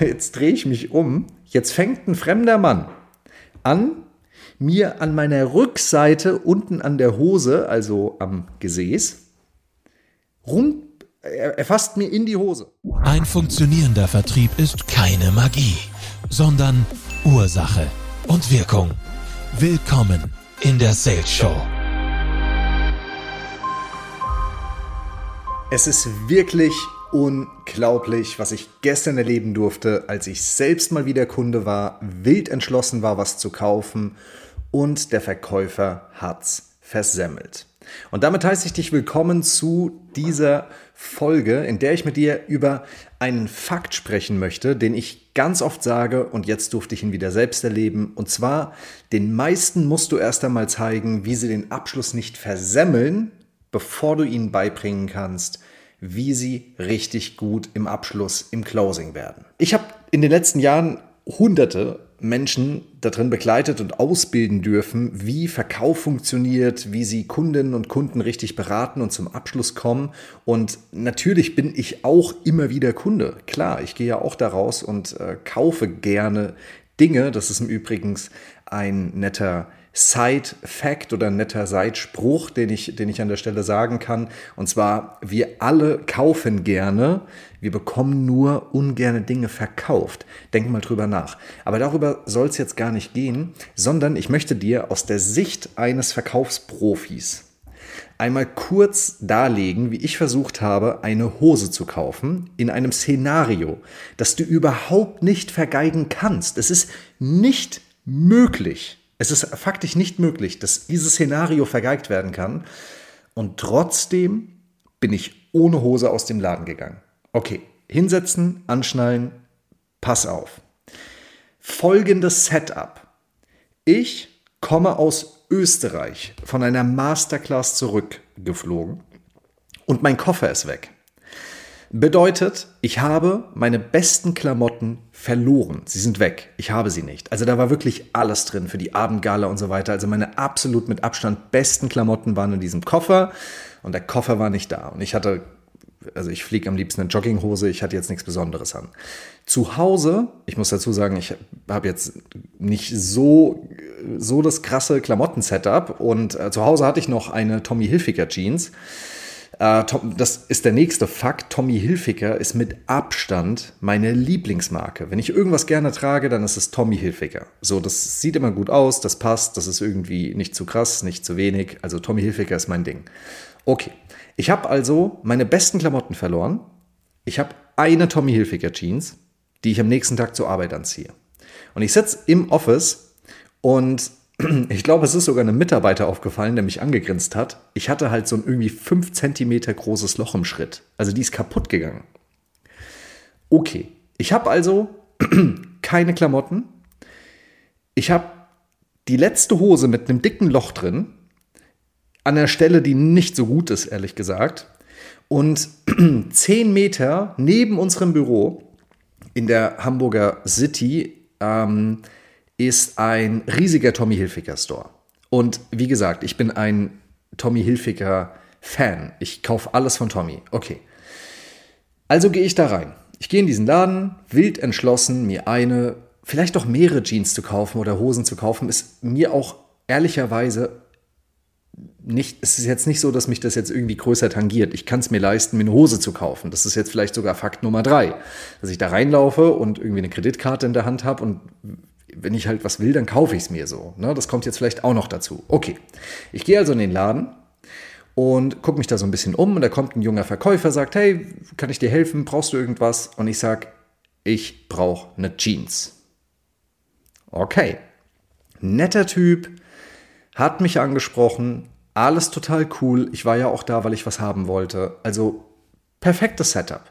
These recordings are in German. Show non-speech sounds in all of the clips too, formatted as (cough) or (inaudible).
jetzt drehe ich mich um. Jetzt fängt ein fremder Mann an, mir an meiner Rückseite unten an der Hose, also am Gesäß, rum, er, fasst mir in die Hose. Ein funktionierender Vertrieb ist keine Magie, sondern Ursache und Wirkung. Willkommen in der Sales Show. Es ist wirklich unglaublich, was ich gestern erleben durfte, als ich selbst mal wieder Kunde war, wild entschlossen war, was zu kaufen und der Verkäufer hat's versemmelt. Und damit heiße ich dich willkommen zu dieser Folge, in der ich mit dir über einen Fakt sprechen möchte, den ich ganz oft sage und jetzt durfte ich ihn wieder selbst erleben. Und zwar, den meisten musst du erst einmal zeigen, wie sie den Abschluss nicht versemmeln, bevor du ihnen beibringen kannst, wie sie richtig gut im Abschluss, im Closing werden. Ich habe in den letzten Jahren hunderte Menschen darin begleitet und ausbilden dürfen, wie Verkauf funktioniert, wie sie Kundinnen und Kunden richtig beraten und zum Abschluss kommen. Und natürlich bin ich auch immer wieder Kunde. Klar, ich gehe ja auch daraus und äh, kaufe gerne Dinge. Das ist im Übrigen ein netter Side-Fact oder netter Side-Spruch, den ich, den ich an der Stelle sagen kann. Und zwar, wir alle kaufen gerne, wir bekommen nur ungerne Dinge verkauft. Denk mal drüber nach. Aber darüber soll es jetzt gar nicht gehen, sondern ich möchte dir aus der Sicht eines Verkaufsprofis einmal kurz darlegen, wie ich versucht habe, eine Hose zu kaufen in einem Szenario, das du überhaupt nicht vergeigen kannst. Es ist nicht möglich. Es ist faktisch nicht möglich, dass dieses Szenario vergeigt werden kann. Und trotzdem bin ich ohne Hose aus dem Laden gegangen. Okay, hinsetzen, anschnallen, pass auf. Folgendes Setup. Ich komme aus Österreich von einer Masterclass zurückgeflogen und mein Koffer ist weg. Bedeutet, ich habe meine besten Klamotten verloren. Sie sind weg. Ich habe sie nicht. Also da war wirklich alles drin für die Abendgala und so weiter. Also meine absolut mit Abstand besten Klamotten waren in diesem Koffer und der Koffer war nicht da. Und ich hatte, also ich fliege am liebsten eine Jogginghose, ich hatte jetzt nichts Besonderes an. Zu Hause, ich muss dazu sagen, ich habe jetzt nicht so, so das krasse Klamotten-Setup und äh, zu Hause hatte ich noch eine Tommy Hilfiger Jeans äh, das ist der nächste Fakt. Tommy Hilfiger ist mit Abstand meine Lieblingsmarke. Wenn ich irgendwas gerne trage, dann ist es Tommy Hilfiger. So, das sieht immer gut aus, das passt, das ist irgendwie nicht zu krass, nicht zu wenig. Also Tommy Hilfiger ist mein Ding. Okay, ich habe also meine besten Klamotten verloren. Ich habe eine Tommy Hilfiger Jeans, die ich am nächsten Tag zur Arbeit anziehe. Und ich sitze im Office und ich glaube, es ist sogar einem Mitarbeiter aufgefallen, der mich angegrinst hat. Ich hatte halt so ein irgendwie 5 cm großes Loch im Schritt. Also die ist kaputt gegangen. Okay, ich habe also (clears throat) keine Klamotten. Ich habe die letzte Hose mit einem dicken Loch drin. An der Stelle, die nicht so gut ist, ehrlich gesagt. Und (clears throat) 10 Meter neben unserem Büro in der Hamburger City ähm, ist ein riesiger Tommy Hilfiger Store. Und wie gesagt, ich bin ein Tommy Hilfiger Fan. Ich kaufe alles von Tommy. Okay. Also gehe ich da rein. Ich gehe in diesen Laden, wild entschlossen, mir eine, vielleicht auch mehrere Jeans zu kaufen oder Hosen zu kaufen, ist mir auch ehrlicherweise nicht, es ist jetzt nicht so, dass mich das jetzt irgendwie größer tangiert. Ich kann es mir leisten, mir eine Hose zu kaufen. Das ist jetzt vielleicht sogar Fakt Nummer drei. Dass ich da reinlaufe und irgendwie eine Kreditkarte in der Hand habe und wenn ich halt was will, dann kaufe ich es mir so. Ne? Das kommt jetzt vielleicht auch noch dazu. Okay, ich gehe also in den Laden und gucke mich da so ein bisschen um und da kommt ein junger Verkäufer, sagt, hey, kann ich dir helfen? Brauchst du irgendwas? Und ich sage, ich brauche eine Jeans. Okay, netter Typ, hat mich angesprochen, alles total cool. Ich war ja auch da, weil ich was haben wollte. Also perfektes Setup.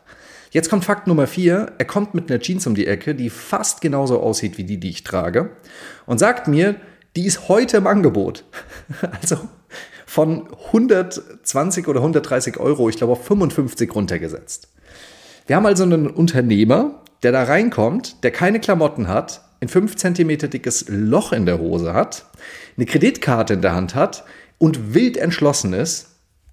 Jetzt kommt Fakt Nummer vier. Er kommt mit einer Jeans um die Ecke, die fast genauso aussieht wie die, die ich trage. Und sagt mir, die ist heute im Angebot. (laughs) Also von 120 oder 130 Euro, ich glaube auf 55 runtergesetzt. Wir haben also einen Unternehmer, der da reinkommt, der keine Klamotten hat, ein 5 cm dickes Loch in der Hose hat, eine Kreditkarte in der Hand hat und wild entschlossen ist,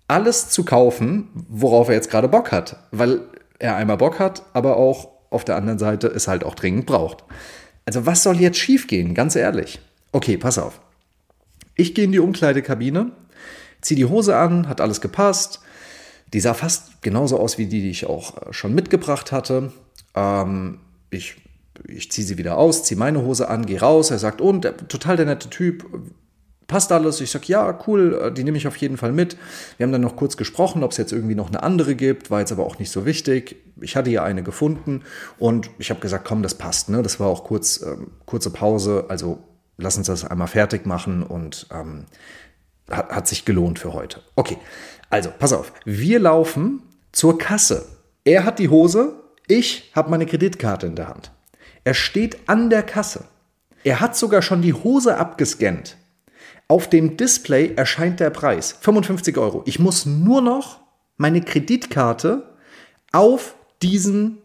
alles zu kaufen, worauf er jetzt gerade Bock hat. Weil er einmal Bock hat, aber auch auf der anderen Seite es halt auch dringend braucht. Also was soll jetzt schiefgehen, ganz ehrlich? Okay, pass auf. Ich gehe in die Umkleidekabine, ziehe die Hose an, hat alles gepasst. Die sah fast genauso aus wie die, die ich auch äh, schon mitgebracht hatte. Ähm, ich ich ziehe sie wieder aus, ziehe meine Hose an, gehe raus. Er sagt, und, total der nette Typ, passt alles? Ich sage, ja, cool, äh, die nehme ich auf jeden Fall mit. Wir haben dann noch kurz gesprochen, ob es jetzt irgendwie noch eine andere gibt, war jetzt aber auch nicht so wichtig. Ich hatte ja eine gefunden und ich habe gesagt, komm, das passt. Ne? Das war auch kurz, ähm, kurze Pause, also lass uns das einmal fertig machen und ähm, hat, hat sich gelohnt für heute. Okay, also pass auf, wir laufen zur Kasse. Er hat die Hose, ich habe meine Kreditkarte in der Hand. Er steht an der Kasse. Er hat sogar schon die Hose abgescannt. Auf dem Display erscheint der Preis. 55 Euro. Ich muss nur noch meine Kreditkarte auf diesen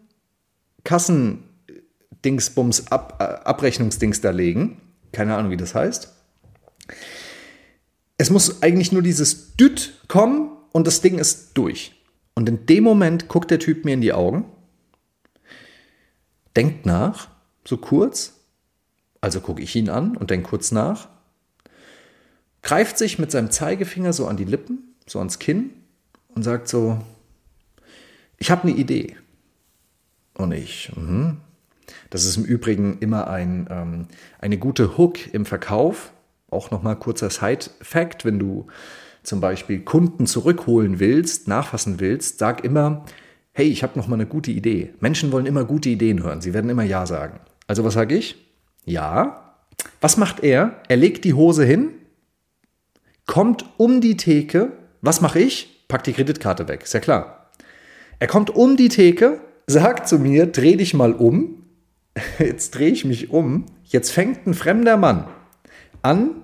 Kassendingsbums Ab, äh, Abrechnungsdings da legen. Keine Ahnung, wie das heißt. Es muss eigentlich nur dieses Düt kommen und das Ding ist durch. Und in dem Moment guckt der Typ mir in die Augen, denkt nach, so kurz, also gucke ich ihn an und denke kurz nach greift sich mit seinem Zeigefinger so an die Lippen, so ans Kinn und sagt so, ich habe eine Idee. Und ich, mh. das ist im Übrigen immer ein, ähm, eine gute Hook im Verkauf. Auch nochmal kurzer Side-Fact, wenn du zum Beispiel Kunden zurückholen willst, nachfassen willst, sag immer, hey, ich habe nochmal eine gute Idee. Menschen wollen immer gute Ideen hören, sie werden immer Ja sagen. Also was sage ich? Ja. Was macht er? Er legt die Hose hin, kommt um die Theke. Was mache ich? Pack die Kreditkarte weg, ist ja klar. Er kommt um die Theke, sagt zu mir, dreh dich mal um. (laughs) Jetzt drehe ich mich um. Jetzt fängt ein fremder Mann an,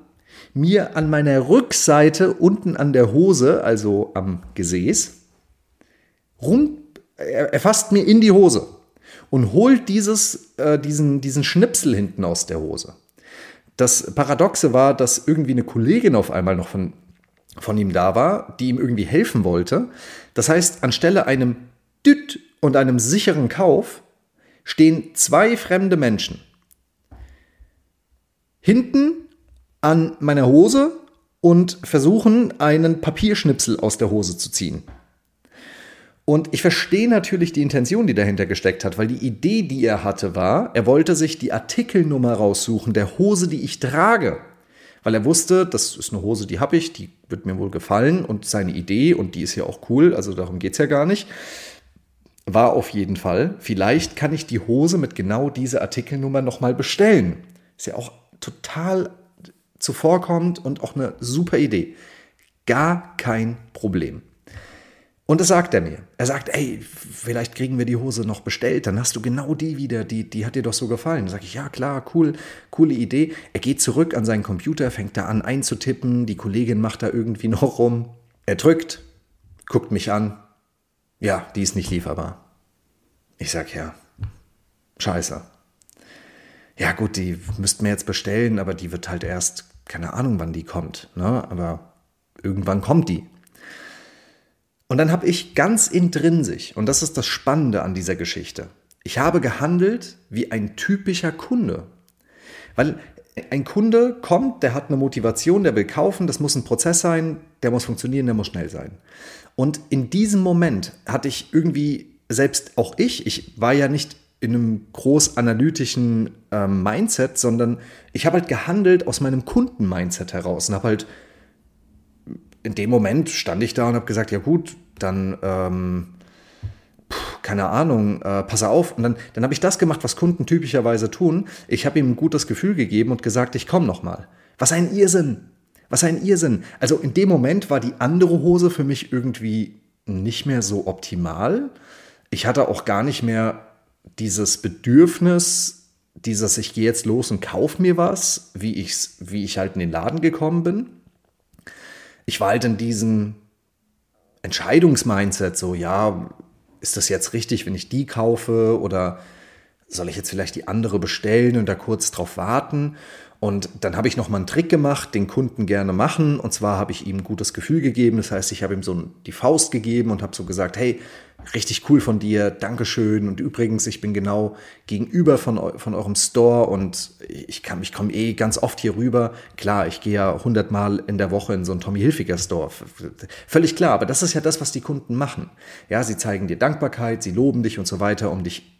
mir an meiner Rückseite unten an der Hose, also am Gesäß, rum, er fasst mir in die Hose und holt dieses, äh, diesen, diesen Schnipsel hinten aus der Hose. Das Paradoxe war, dass irgendwie eine Kollegin auf einmal noch von, von ihm da war, die ihm irgendwie helfen wollte. Das heißt, anstelle einem Düt und einem sicheren Kauf stehen zwei fremde Menschen. Hinten an meiner Hose und versuchen, einen Papierschnipsel aus der Hose zu ziehen. Und ich verstehe natürlich die Intention, die dahinter gesteckt hat, weil die Idee, die er hatte, war, er wollte sich die Artikelnummer raussuchen der Hose, die ich trage. Weil er wusste, das ist eine Hose, die habe ich, die wird mir wohl gefallen und seine Idee, und die ist ja auch cool, also darum geht es ja gar nicht, war auf jeden Fall, vielleicht kann ich die Hose mit genau dieser Artikelnummer nochmal bestellen. Ist ja auch total zuvorkommend und auch eine super Idee. Gar kein Problem. Und das sagt er mir. Er sagt, ey, vielleicht kriegen wir die Hose noch bestellt, dann hast du genau die wieder, die, die hat dir doch so gefallen. Dann sage ich, ja klar, cool, coole Idee. Er geht zurück an seinen Computer, fängt da an einzutippen, die Kollegin macht da irgendwie (laughs) noch rum. Er drückt, guckt mich an. Ja, die ist nicht lieferbar. Ich sag, ja, scheiße. Ja gut, die müssten wir jetzt bestellen, aber die wird halt erst, keine Ahnung, wann die kommt. Ne? Aber irgendwann kommt die. Und dann habe ich ganz intrinsisch, und das ist das Spannende an dieser Geschichte, ich habe gehandelt wie ein typischer Kunde. Weil ein Kunde kommt, der hat eine Motivation, der will kaufen, das muss ein Prozess sein, der muss funktionieren, der muss schnell sein. Und in diesem Moment hatte ich irgendwie, selbst auch ich, ich war ja nicht in einem groß analytischen äh, Mindset, sondern ich habe halt gehandelt aus meinem Kunden-Mindset heraus und habe halt in dem Moment stand ich da und habe gesagt, ja gut, dann, ähm, keine Ahnung, äh, pass auf. Und dann, dann habe ich das gemacht, was Kunden typischerweise tun. Ich habe ihm ein gutes Gefühl gegeben und gesagt, ich komme nochmal. Was ein Irrsinn. Was ein Irrsinn. Also in dem Moment war die andere Hose für mich irgendwie nicht mehr so optimal. Ich hatte auch gar nicht mehr dieses Bedürfnis, dieses ich gehe jetzt los und kaufe mir was, wie, ich's, wie ich halt in den Laden gekommen bin ich war halt in diesem Entscheidungsmindset so, ja, ist das jetzt richtig, wenn ich die kaufe oder soll ich jetzt vielleicht die andere bestellen und da kurz drauf warten? Und dann habe ich noch mal einen Trick gemacht, den Kunden gerne machen. Und zwar habe ich ihm ein gutes Gefühl gegeben. Das heißt, ich habe ihm so die Faust gegeben und habe so gesagt, hey, richtig cool von dir, Dankeschön. Und übrigens, ich bin genau gegenüber von, von eurem Store und ich, kann, ich komme eh ganz oft hier rüber. Klar, ich gehe ja hundertmal in der Woche in so einen Tommy Hilfiger Store. Völlig klar, aber das ist ja das, was die Kunden machen. Ja, sie zeigen dir Dankbarkeit, sie loben dich und so weiter, um dich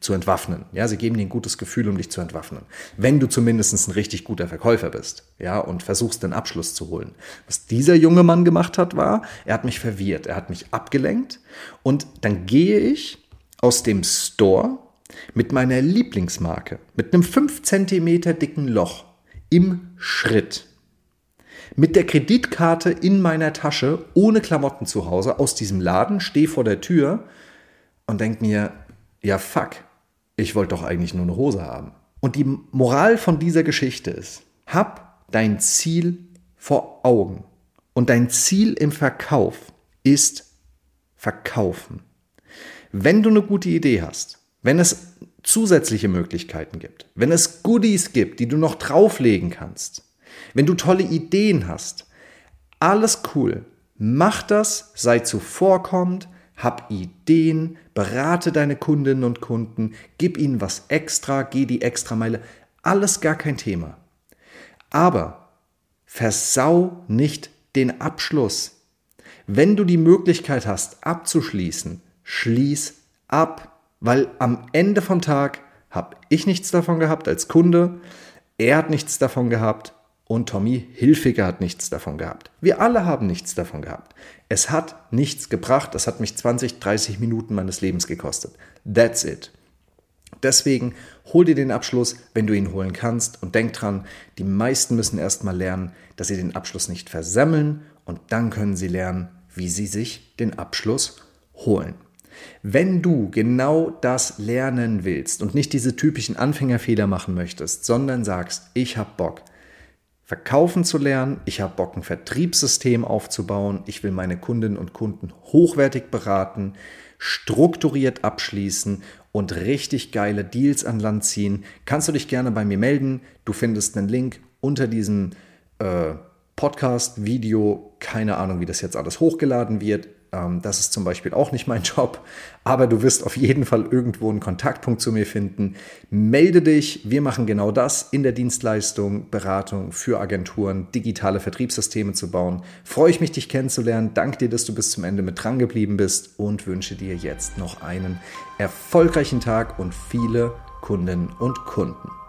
zu entwaffnen. Ja, sie geben dir ein gutes Gefühl, um dich zu entwaffnen. Wenn du zumindest ein richtig guter Verkäufer bist, ja, und versuchst den Abschluss zu holen. Was dieser junge Mann gemacht hat, war, er hat mich verwirrt, er hat mich abgelenkt und dann gehe ich aus dem Store mit meiner Lieblingsmarke, mit einem 5 cm dicken Loch im Schritt, mit der Kreditkarte in meiner Tasche, ohne Klamotten zu Hause, aus diesem Laden, stehe vor der Tür und denke mir, ja fuck, ich wollte doch eigentlich nur eine Hose haben. Und die Moral von dieser Geschichte ist, hab dein Ziel vor Augen. Und dein Ziel im Verkauf ist verkaufen. Wenn du eine gute Idee hast, wenn es zusätzliche Möglichkeiten gibt, wenn es Goodies gibt, die du noch drauflegen kannst, wenn du tolle Ideen hast, alles cool. Mach das, sei zuvorkommend, hab Ideen, berate deine Kundinnen und Kunden, gib ihnen was extra, geh die Extrameile, alles gar kein Thema. Aber versau nicht den Abschluss. Wenn du die Möglichkeit hast, abzuschließen, schließ ab, weil am Ende vom Tag habe ich nichts davon gehabt als Kunde, er hat nichts davon gehabt und Tommy Hilfiger hat nichts davon gehabt. Wir alle haben nichts davon gehabt. Es hat nichts gebracht. Das hat mich 20, 30 Minuten meines Lebens gekostet. That's it. Deswegen hol dir den Abschluss, wenn du ihn holen kannst. Und denk dran, die meisten müssen erstmal lernen, dass sie den Abschluss nicht versemmeln. Und dann können sie lernen, wie sie sich den Abschluss holen. Wenn du genau das lernen willst und nicht diese typischen Anfängerfehler machen möchtest, sondern sagst, ich habe Bock, verkaufen zu lernen, ich habe Bock, ein Vertriebssystem aufzubauen, ich will meine Kundinnen und Kunden hochwertig beraten, strukturiert abschließen und richtig geile Deals an Land ziehen, kannst du dich gerne bei mir melden. Du findest einen Link unter diesem äh, Podcast, Video, keine Ahnung, wie das jetzt alles hochgeladen wird. Ähm, das ist zum Beispiel auch nicht mein (laughs) Job, aber du wirst auf jeden Fall irgendwo einen Kontaktpunkt zu mir finden. Melde dich, wir machen genau das in der Dienstleistung, Beratung für Agenturen, digitale Vertriebssysteme zu bauen. Freue ich mich, dich kennenzulernen. Danke dir, dass du bis zum Ende mit dran geblieben bist und wünsche dir jetzt noch einen erfolgreichen Tag und viele Kunden und Kunden.